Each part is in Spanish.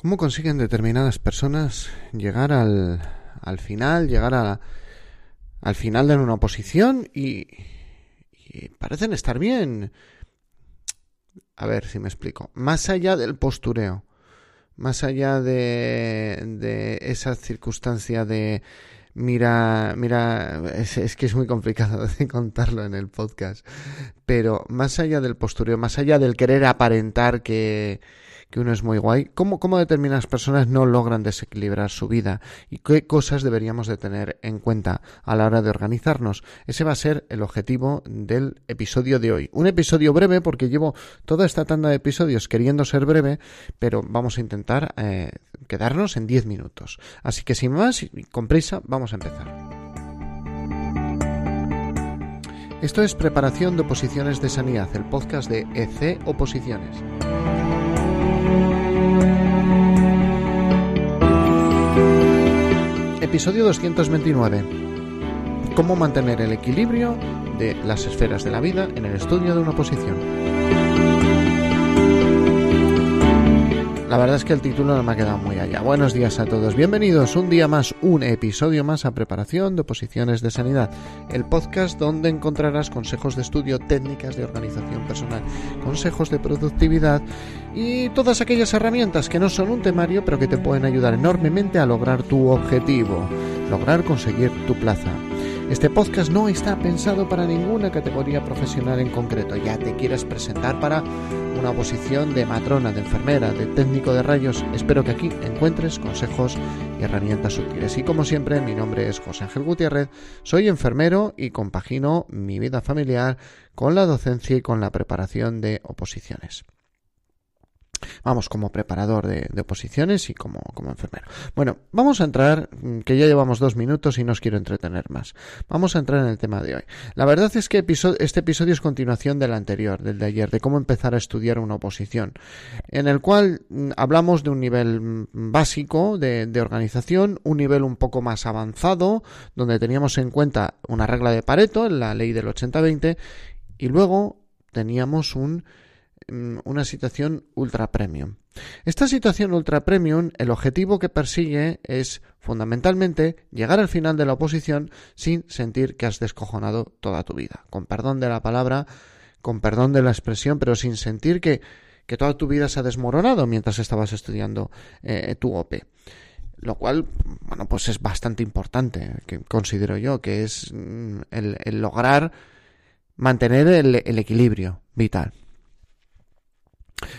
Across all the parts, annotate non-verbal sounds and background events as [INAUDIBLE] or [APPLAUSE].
¿Cómo consiguen determinadas personas llegar al, al final, llegar a, al final de una oposición y, y parecen estar bien? A ver si me explico. Más allá del postureo, más allá de, de esa circunstancia de mira, mira, es, que es muy complicado contarlo en el podcast, pero más allá del postureo, más allá del querer aparentar que, que uno es muy guay. ¿Cómo, ¿Cómo determinadas personas no logran desequilibrar su vida? ¿Y qué cosas deberíamos de tener en cuenta a la hora de organizarnos? Ese va a ser el objetivo del episodio de hoy. Un episodio breve porque llevo toda esta tanda de episodios queriendo ser breve, pero vamos a intentar eh, quedarnos en 10 minutos. Así que sin más, con prisa, vamos a empezar. Esto es Preparación de Oposiciones de Sanidad, el podcast de EC Oposiciones. Episodio 229. Cómo mantener el equilibrio de las esferas de la vida en el estudio de una oposición. La verdad es que el título no me ha quedado muy allá. Buenos días a todos. Bienvenidos un día más, un episodio más a Preparación de Oposiciones de Sanidad, el podcast donde encontrarás consejos de estudio, técnicas de organización personal, consejos de productividad y todas aquellas herramientas que no son un temario pero que te pueden ayudar enormemente a lograr tu objetivo, lograr conseguir tu plaza. Este podcast no está pensado para ninguna categoría profesional en concreto. Ya te quieras presentar para una oposición de matrona, de enfermera, de técnico de rayos. Espero que aquí encuentres consejos y herramientas útiles. Y como siempre, mi nombre es José Ángel Gutiérrez, soy enfermero y compagino mi vida familiar con la docencia y con la preparación de oposiciones vamos, como preparador de, oposiciones y como, como, enfermero. Bueno, vamos a entrar, mm, que ya llevamos dos minutos y no os quiero entretener más. Vamos a entrar en el tema de hoy. La verdad es que este episodio es continuación del anterior, del de ayer, de cómo empezar a estudiar una oposición, en el cual mm, hablamos de un nivel mm, básico de, de organización, un nivel un poco más avanzado, donde teníamos en cuenta una regla de Pareto, la ley del 80-20, y luego teníamos un una situación ultra premium. Esta situación ultra premium, el objetivo que persigue es fundamentalmente llegar al final de la oposición sin sentir que has descojonado toda tu vida. Con perdón de la palabra, con perdón de la expresión, pero sin sentir que, que toda tu vida se ha desmoronado mientras estabas estudiando eh, tu OP lo cual, bueno, pues es bastante importante, que considero yo, que es mm, el, lograr mantener el equilibrio vital.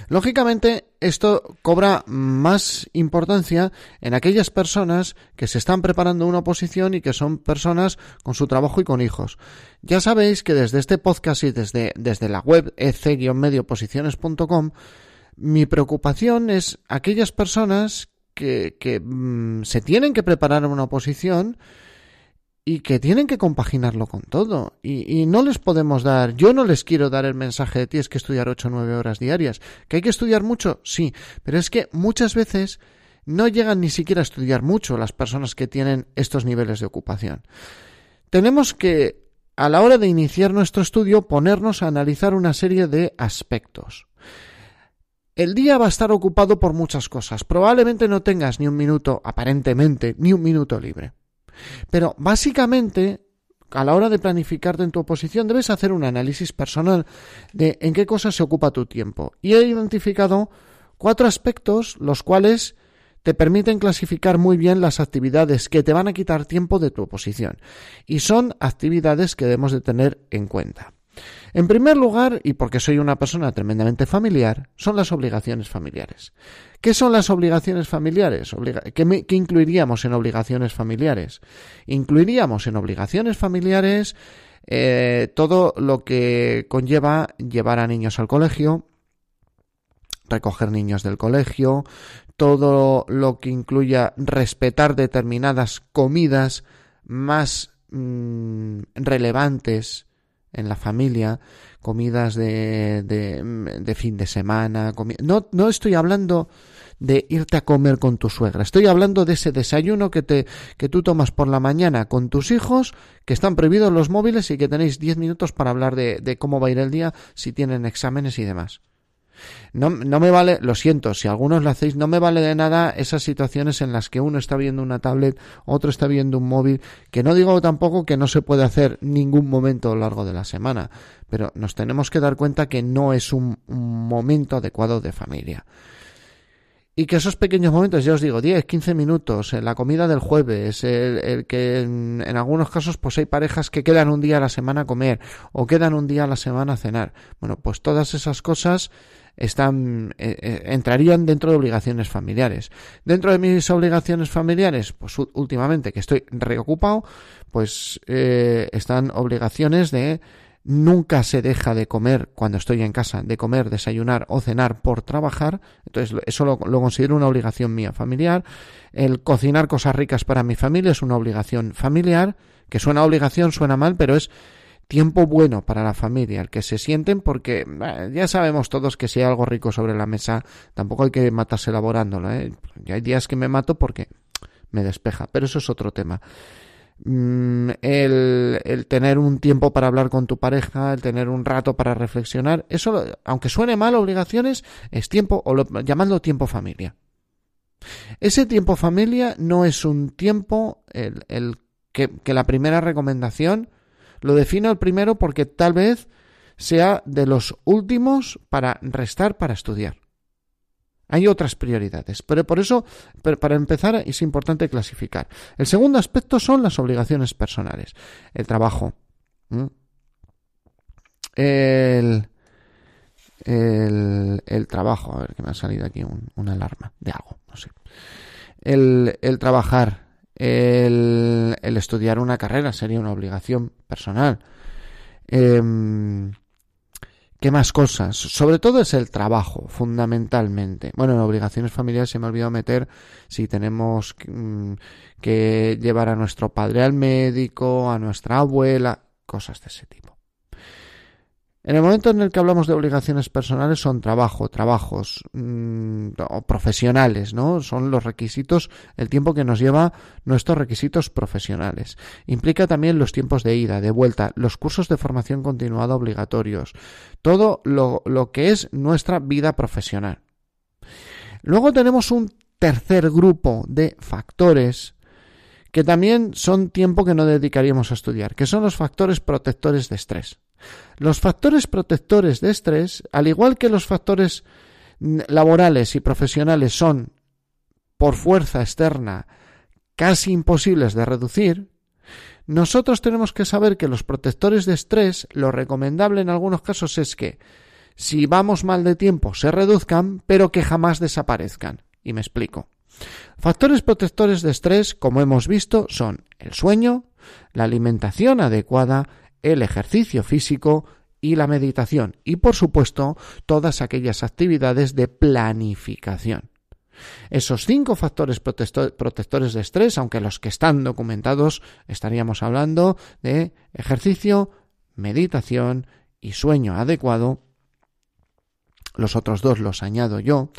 Lógicamente, esto cobra más importancia en aquellas personas que se están preparando una oposición y que son personas con su trabajo y con hijos. Ya sabéis que desde este podcast y desde, desde la web ec-medioposiciones.com, mi preocupación es aquellas personas que, que mmm, se tienen que preparar una oposición y que tienen que compaginarlo con todo. Y, no les podemos dar, yo no les quiero dar el mensaje de tienes que estudiar 8 o 9 horas diarias. ¿Que hay que estudiar mucho? Sí, pero es que muchas veces no llegan ni siquiera a estudiar mucho las personas que tienen estos niveles de ocupación. Tenemos que, a la hora de iniciar nuestro estudio, ponernos a analizar una serie de aspectos. El día va a estar ocupado por muchas cosas. Probablemente no tengas ni un minuto, aparentemente, ni un minuto libre. Pero básicamente, a la hora de planificarte en tu oposición, debes hacer un análisis personal de en qué cosas se ocupa tu tiempo. Y he identificado cuatro aspectos los cuales te permiten clasificar muy bien las actividades que te van a quitar tiempo de tu oposición. Y son actividades que debemos de tener en cuenta. En primer lugar, y porque soy una persona tremendamente familiar, son las obligaciones familiares. ¿Qué son las obligaciones familiares? ¿Qué, me, ¿Qué, incluiríamos en obligaciones familiares? Incluiríamos en obligaciones familiares eh, todo lo que conlleva llevar a niños al colegio, recoger niños del colegio, todo lo que incluya respetar determinadas comidas más mmm, relevantes en la familia, comidas de, de, de fin de semana. No, no estoy hablando de irte a comer con tu suegra. Estoy hablando de ese desayuno que, te, que tú tomas por la mañana con tus hijos, que están prohibidos los móviles y que tenéis 10 minutos para hablar de, de cómo va a ir el día, si tienen exámenes y demás. No, no, me vale, lo siento, si algunos lo hacéis, no me vale de nada esas situaciones en las que uno está viendo una tablet, otro está viendo un móvil, que no digo tampoco que no se puede hacer ningún momento a lo largo de la semana, pero nos tenemos que dar cuenta que no es un, momento adecuado de familia. Y que esos pequeños momentos, ya os digo, 10, 15 minutos, en la comida del jueves, el, que en, algunos casos pues hay parejas que quedan un día a la semana a comer o quedan un día a la semana a cenar. Bueno, pues todas esas cosas están eh, eh, entrarían dentro de obligaciones familiares. Dentro de mis obligaciones familiares, pues últimamente que estoy reocupado, pues eh, están obligaciones de nunca se deja de comer cuando estoy en casa, de comer, desayunar o cenar por trabajar. Entonces, eso lo, considero una obligación mía familiar. El cocinar cosas ricas para mi familia es una obligación familiar, que suena obligación, suena mal, pero es tiempo bueno para la familia, el que se sienten porque ya sabemos todos que si hay algo rico sobre la mesa, tampoco hay que matarse elaborándolo. ¿eh? hay días que me mato porque me despeja, pero eso es otro tema. Mm, el, el, tener un tiempo para hablar con tu pareja, el tener un rato para reflexionar, eso, aunque suene mal, obligaciones, es tiempo, o lo, llamadlo tiempo familia. Ese tiempo familia no es un tiempo el, el que, que la primera recomendación lo defino el primero porque tal vez sea de los últimos para restar para estudiar. Hay otras prioridades, pero por eso, para empezar, es importante clasificar. El segundo aspecto son las obligaciones personales. El trabajo. El, el, el, trabajo. A ver, que me ha salido aquí una alarma de algo, no sé. El, el trabajar, el, estudiar una carrera sería una obligación personal. Em, ¿Qué más cosas? Sobre todo es el trabajo, fundamentalmente. Bueno, en obligaciones familiares se me ha olvidado meter si tenemos mm, que llevar a nuestro padre al médico, a nuestra abuela, cosas de ese tipo. En el momento en el que hablamos de obligaciones personales son trabajo, trabajos mm, o profesionales, ¿no? Son los requisitos, el tiempo que nos lleva nuestros requisitos profesionales. Implica también los tiempos de ida, de vuelta, los cursos de formación continuada obligatorios, todo lo, lo que es nuestra vida profesional. Luego tenemos un tercer grupo de factores que también son tiempo que no dedicaríamos a estudiar, que son los factores protectores de estrés. Los factores protectores de estrés, al igual que los factores laborales y profesionales son, por fuerza externa, casi imposibles de reducir, nosotros tenemos que saber que los protectores de estrés, lo recomendable en algunos casos es que, si vamos mal de tiempo, se reduzcan, pero que jamás desaparezcan. Y me explico. Factores protectores de estrés, como hemos visto, son el sueño, la alimentación adecuada, el ejercicio físico y la meditación y por supuesto todas aquellas actividades de planificación. Esos cinco factores protectores de estrés, aunque los que están documentados, estaríamos hablando de ejercicio, meditación y sueño adecuado. Los otros dos los añado yo.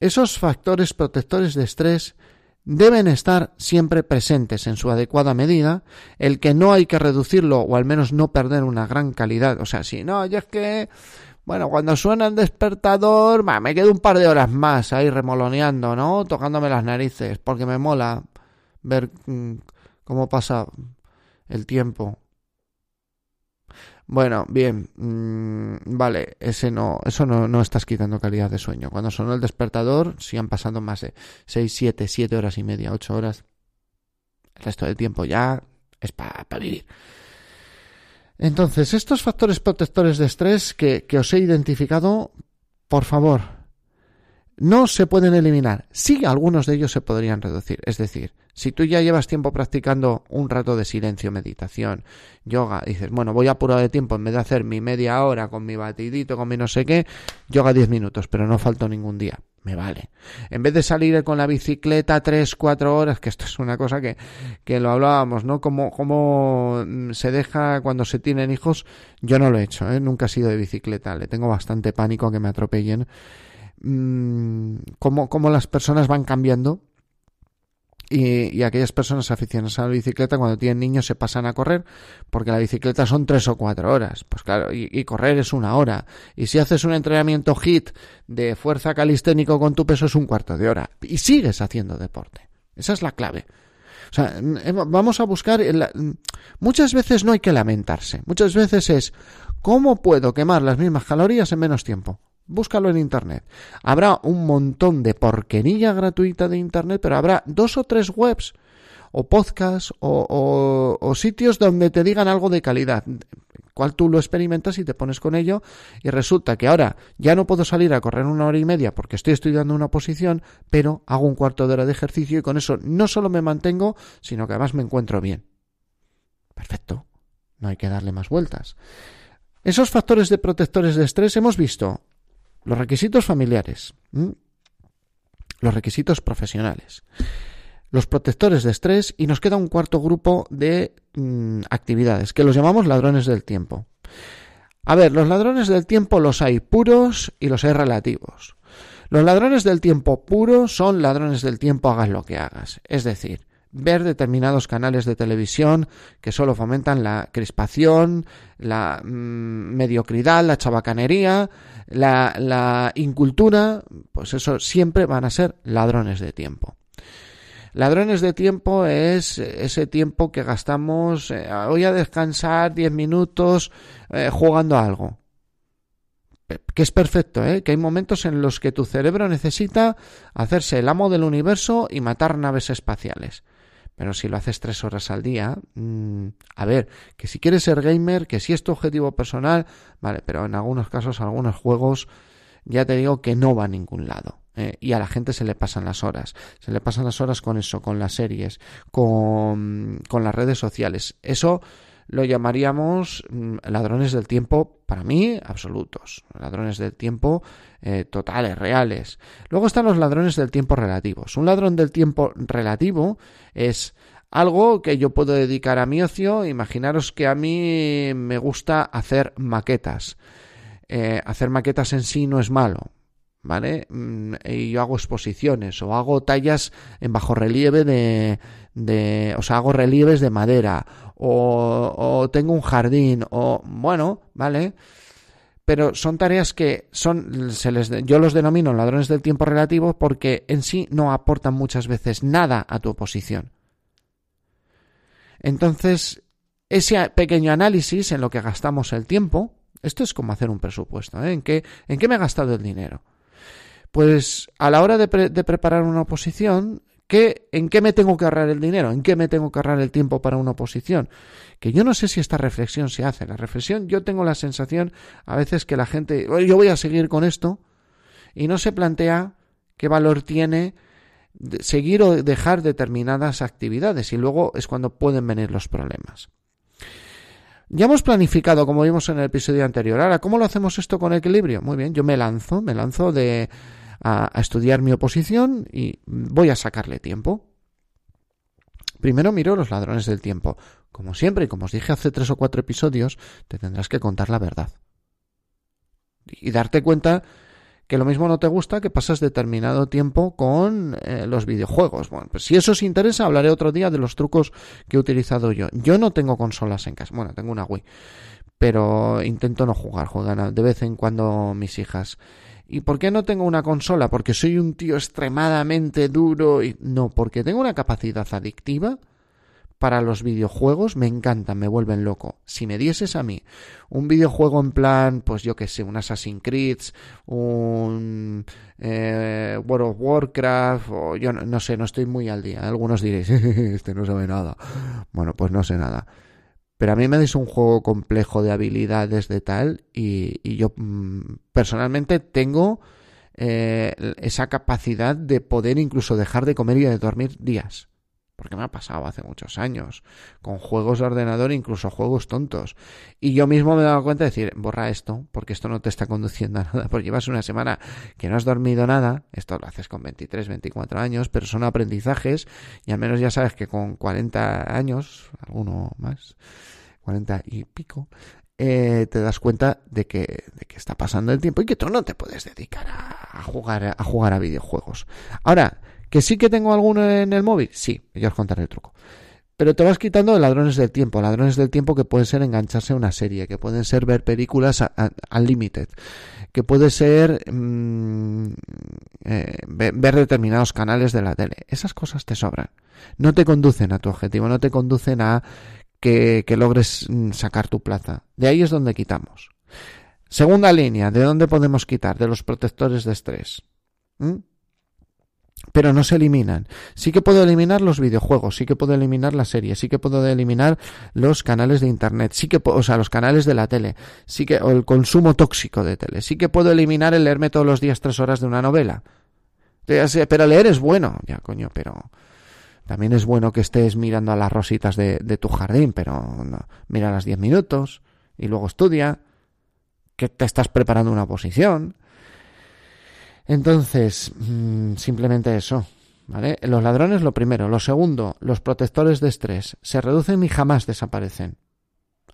Esos factores protectores de estrés deben estar siempre presentes en su adecuada medida, el que no hay que reducirlo o al menos no perder una gran calidad. O sea, si no, ya es que, bueno, cuando suena el despertador, me quedo un par de horas más ahí remoloneando, ¿no? Tocándome las narices, porque me mola ver mm, cómo pasa el tiempo. Bueno, bien, mm, vale, ese no, eso no, no estás quitando calidad de sueño. Cuando sonó el despertador, si han pasado más de 6, 7, 7 horas y media, 8 horas, el resto del tiempo ya es para vivir. Entonces, estos factores protectores de estrés que, que os he identificado, por favor, no se pueden eliminar. Sí, algunos de ellos se podrían reducir. Es decir, si tú ya llevas tiempo practicando un rato de silencio, meditación, yoga, dices, bueno, voy apurado de tiempo, en vez de hacer mi media hora con mi batidito, con mi no sé qué, yoga 10 minutos, pero no falto ningún día. Me vale. En vez de salir con la bicicleta 3, 4 horas, que esto es una cosa que, que lo hablábamos, ¿no? Como, como se deja cuando se tienen hijos, yo no lo he hecho, ¿eh? Nunca he sido de bicicleta, le tengo bastante pánico a que me atropellen. Mm, cómo, cómo las personas van cambiando y, aquellas personas aficionadas a la bicicleta cuando tienen niños se pasan a correr porque la bicicleta son tres o cuatro horas. Pues claro, y, correr es una hora. Y si haces un entrenamiento HIT de fuerza calisténico con tu peso es un cuarto de hora. Y sigues haciendo deporte. Esa es la clave. O sea, vamos a buscar... Muchas veces no hay que lamentarse. Muchas veces es ¿cómo puedo quemar las mismas calorías en menos tiempo? Búscalo en internet. Habrá un montón de porquería gratuita de internet, pero habrá dos o tres webs o podcasts o, o, sitios donde te digan algo de calidad, cual tú lo experimentas y te pones con ello y resulta que ahora ya no puedo salir a correr una hora y media porque estoy estudiando una posición, pero hago un cuarto de hora de ejercicio y con eso no solo me mantengo, sino que además me encuentro bien. Perfecto, no hay que darle más vueltas. Esos factores de protectores de estrés hemos visto los requisitos familiares, los requisitos profesionales, los protectores de estrés y nos queda un cuarto grupo de mm, actividades que los llamamos ladrones del tiempo. A ver, los ladrones del tiempo los hay puros y los hay relativos. Los ladrones del tiempo puros son ladrones del tiempo hagas lo que hagas. Es decir, ver determinados canales de televisión que solo fomentan la crispación, la mm, mediocridad, la chabacanería, la, la incultura, pues eso siempre van a ser ladrones de tiempo. Ladrones de tiempo es ese tiempo que gastamos, eh, voy a descansar 10 minutos eh, jugando a algo. Que es perfecto, ¿eh? que hay momentos en los que tu cerebro necesita hacerse el amo del universo y matar naves espaciales. Pero si lo haces tres horas al día, mm, a ver, que si quieres ser gamer, que si es tu objetivo personal, vale, pero en algunos casos, algunos juegos, ya te digo que no va a ningún lado. Eh, y a la gente se le pasan las horas. Se le pasan las horas con eso, con las series, con, con las redes sociales. Eso lo llamaríamos mm, ladrones del tiempo, para mí, absolutos. Ladrones del tiempo eh, totales, reales. Luego están los ladrones del tiempo relativos. Un ladrón del tiempo relativo es algo que yo puedo dedicar a mi ocio. Imaginaros que a mí me gusta hacer maquetas. Eh, hacer maquetas en sí no es malo. ¿Vale? Mm, y yo hago exposiciones o hago tallas en bajo relieve de, de o sea, hago relieves de madera o, o tengo un jardín o bueno, ¿vale? pero son tareas que son, se les, yo los denomino ladrones del tiempo relativo porque en sí no aportan muchas veces nada a tu oposición. Entonces, ese pequeño análisis en lo que gastamos el tiempo, esto es como hacer un presupuesto, ¿eh? ¿En, qué, ¿En qué me he gastado el dinero? Pues a la hora de, de preparar una oposición, ¿En qué me tengo que ahorrar el dinero? ¿En qué me tengo que ahorrar el tiempo para una oposición? Que yo no sé si esta reflexión se hace. La reflexión, yo tengo la sensación a veces que la gente, yo voy a seguir con esto y no se plantea qué valor tiene seguir o dejar determinadas actividades y luego es cuando pueden venir los problemas. Ya hemos planificado, como vimos en el episodio anterior. Ahora, ¿cómo lo hacemos esto con equilibrio? Muy bien, yo me lanzo, me lanzo de a, estudiar mi oposición y voy a sacarle tiempo. Primero miro los ladrones del tiempo. Como siempre, y como os dije hace tres o cuatro episodios, te tendrás que contar la verdad. Y darte cuenta que lo mismo no te gusta que pasas determinado tiempo con eh, los videojuegos. Bueno, pues si eso os interesa, hablaré otro día de los trucos que he utilizado yo. Yo no tengo consolas en casa. Bueno, tengo una Wii. Pero intento no jugar. Juegan de vez en cuando mis hijas. ¿Y por qué no tengo una consola? Porque soy un tío extremadamente duro y no, porque tengo una capacidad adictiva para los videojuegos, me encantan, me vuelven loco. Si me dieses a mí un videojuego en plan, pues yo que sé, un Assassin's Creed, un eh, World of Warcraft, o yo no, no, sé, no estoy muy al día. Algunos diréis, [LAUGHS] este no sabe nada. Bueno, pues no sé nada. Pero a mí me des un juego complejo de habilidades de tal y, yo mm, personalmente tengo eh, esa capacidad de poder incluso dejar de comer y de dormir días porque me ha pasado hace muchos años, con juegos de ordenador, incluso juegos tontos. Y yo mismo me he dado cuenta de decir, borra esto, porque esto no te está conduciendo a [LAUGHS] nada, porque llevas una semana que no has dormido nada, esto lo haces con 23, 24 años, pero son aprendizajes, y al menos ya sabes que con 40 años, alguno más, 40 y pico, eh, te das cuenta de que, de que está pasando el tiempo y que tú no te puedes dedicar a, jugar, a jugar a videojuegos. Ahora, ¿Que sí que tengo alguno en el móvil? Sí, yo os contaré el truco. Pero te vas quitando de ladrones del tiempo, ladrones del tiempo que pueden ser engancharse a una serie, que pueden ser ver películas al limited, que puede ser mm, eh, ver determinados canales de la tele. Esas cosas te sobran. No te conducen a tu objetivo, no te conducen a que, logres mm, sacar tu plaza. De ahí es donde quitamos. Segunda línea, ¿de dónde podemos quitar? De los protectores de estrés. ¿Mm? Pero no se eliminan. Sí que puedo eliminar los videojuegos, sí que puedo eliminar las series, sí que puedo eliminar los canales de internet, sí que o sea, los canales de la tele, sí que o el consumo tóxico de tele, sí que puedo eliminar el leerme todos los días tres horas de una novela. Pero leer es bueno, ya coño, pero también es bueno que estés mirando a las rositas de, tu jardín, pero no, mira las diez minutos y luego estudia, que te estás preparando una posición entonces, mm, simplemente eso. ¿Vale? Los ladrones lo primero. Lo segundo, los protectores de estrés. Se reducen y jamás desaparecen.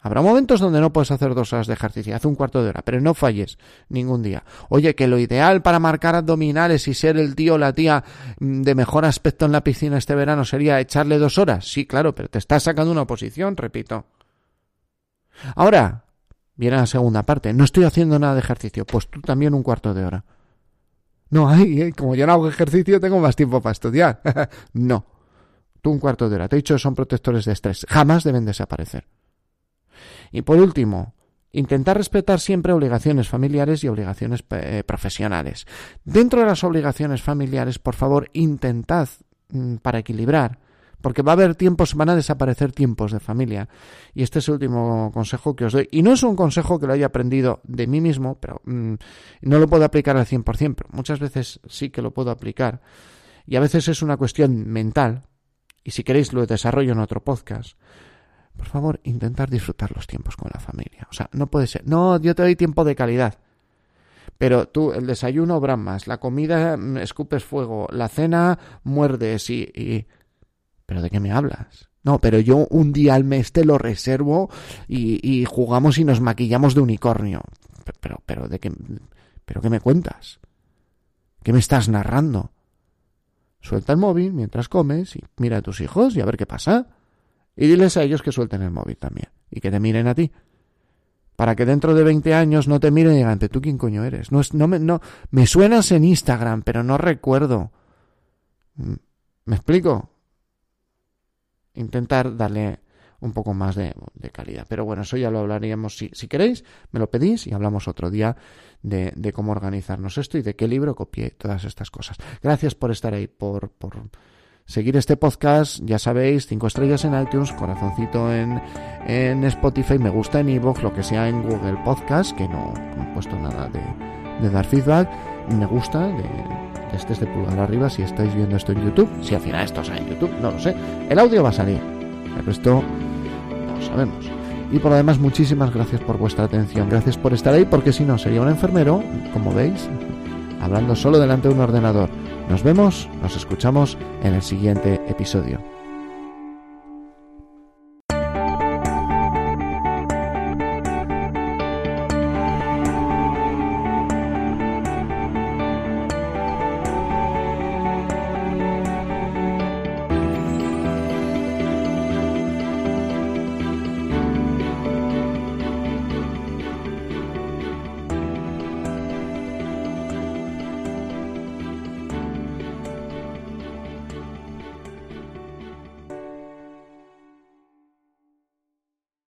Habrá momentos donde no puedes hacer dos horas de ejercicio, haz un cuarto de hora, pero no falles ningún día. Oye, que lo ideal para marcar abdominales y ser el tío o la tía mm, de mejor aspecto en la piscina este verano sería echarle dos horas. Sí, claro, pero te estás sacando una posición, repito. Ahora, viene la segunda parte. No estoy haciendo nada de ejercicio, pues tú también un cuarto de hora. No, [LAUGHS] ay, como yo no hago ejercicio, tengo más tiempo para estudiar. [LAUGHS] no. Tú un cuarto de hora. Te he dicho, son protectores de estrés. Jamás deben desaparecer. Y por último, intentar respetar siempre obligaciones familiares y obligaciones eh, profesionales. Dentro de las obligaciones familiares, por favor, intentad, mm, para equilibrar, porque va a haber tiempos, van a desaparecer tiempos de familia. Y este es el último consejo que os doy. Y no es un consejo que lo haya aprendido de mí mismo, pero mm, no lo puedo aplicar al 100%, pero muchas veces sí que lo puedo aplicar. Y a veces es una cuestión mental, y si queréis lo desarrollo en otro podcast. Por favor, intentar disfrutar los tiempos con la familia. O sea, no puede ser. No, yo te doy tiempo de calidad. Pero tú, el desayuno bramas, la comida mm, escupes fuego, la cena muerdes y ¿Pero de qué me hablas? No, pero yo un día al mes te lo reservo y, jugamos y nos maquillamos de unicornio. Pero, pero, ¿de qué, pero qué me cuentas? ¿Qué me estás narrando? Suelta el móvil mientras comes y mira a tus hijos y a ver qué pasa. Y diles a ellos que suelten el móvil también y que te miren a ti. Para que dentro de 20 años no te miren y digan, ¿tú quién coño eres? No, no, me, no, me suenas en Instagram, pero no recuerdo. ¿Me explico? Intentar darle un poco más de, calidad. Pero bueno, eso ya lo hablaríamos. Si, si queréis, me lo pedís y hablamos otro día de, de, cómo organizarnos esto y de qué libro copié todas estas cosas. Gracias por estar ahí, por, por seguir este podcast. Ya sabéis, cinco estrellas en iTunes, corazoncito en, en Spotify, me gusta en iVoox, lo que sea en Google Podcast, que no, he puesto nada de, de dar feedback. Me gusta de este es de pulgar arriba si estáis viendo esto en YouTube. Si al final esto sale en YouTube, no lo sé. El audio va a salir. El resto no lo sabemos. Y por lo demás, muchísimas gracias por vuestra atención. Gracias por estar ahí, porque si no, sería un enfermero, como veis, hablando solo delante de un ordenador. Nos vemos, nos escuchamos en el siguiente episodio.